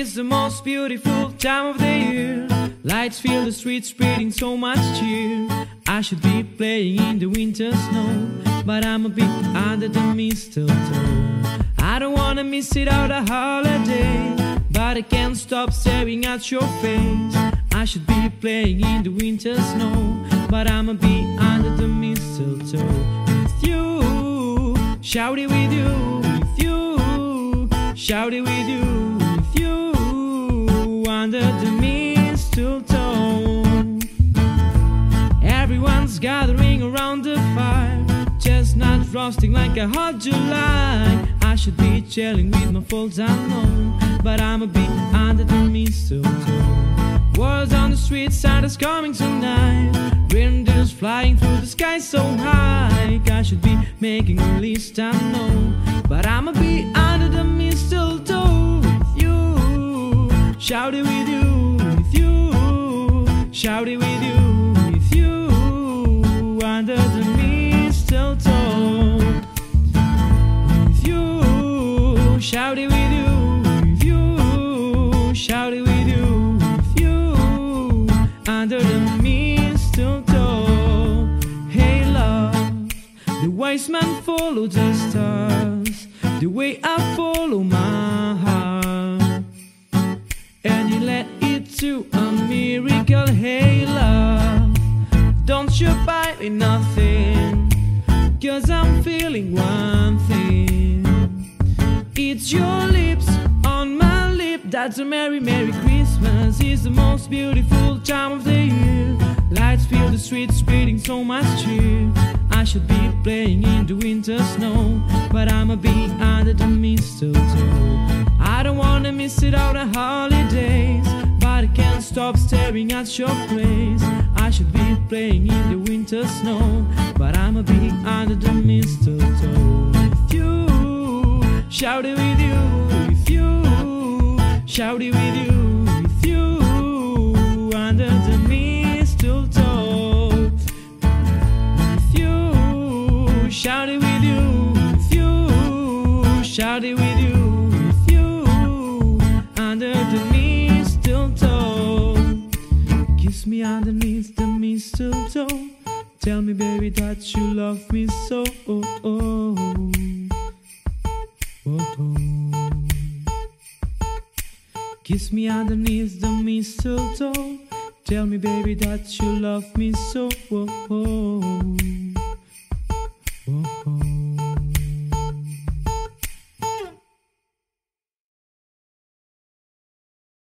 It's the most beautiful time of the year. Lights fill the streets, spreading so much cheer. I should be playing in the winter snow, but I'm a bit under the mistletoe. I don't wanna miss it out a holiday, but I can't stop staring at your face. I should be playing in the winter snow, but I'm a bit under the mistletoe with you. Shout it with you, with you. Shout it with you, mistletoe. Everyone's gathering around the fire. Chestnuts roasting like a hot July. I should be chilling with my folks, I know. But I'm a bit under the mistletoe. Words on the street, Santa's coming tonight. Reindeers flying through the sky so high. I should be making a list, I know. But I'm a bit under the mistletoe with you. Shout Shout with you, with you. Under the mistletoe with you. Shout it with you, with you. Shout it with you, with you. Under the mistletoe. Hey, love, the wise man followed the stars, the way I follow my you nothing. Cause I'm feeling one thing. It's your lips on my lip. That's a merry, merry Christmas. It's the most beautiful time of the year. Lights fill the streets, spreading so much cheer. I should be playing in the winter snow, but I'm a bit under the mistletoe. Stop staring at your place. I should be playing in the winter snow, but I'm a bit under the mistletoe with you. Shout it with you, with you. Shout it with you, with you. Under the mistletoe with you. Shout it with you, with you. Shout it with you, me underneath the mistletoe. Tell me, baby, that you love me so. Oh, oh. Oh, oh. Kiss me underneath the mistletoe. Tell me, baby, that you love me so. Oh, oh.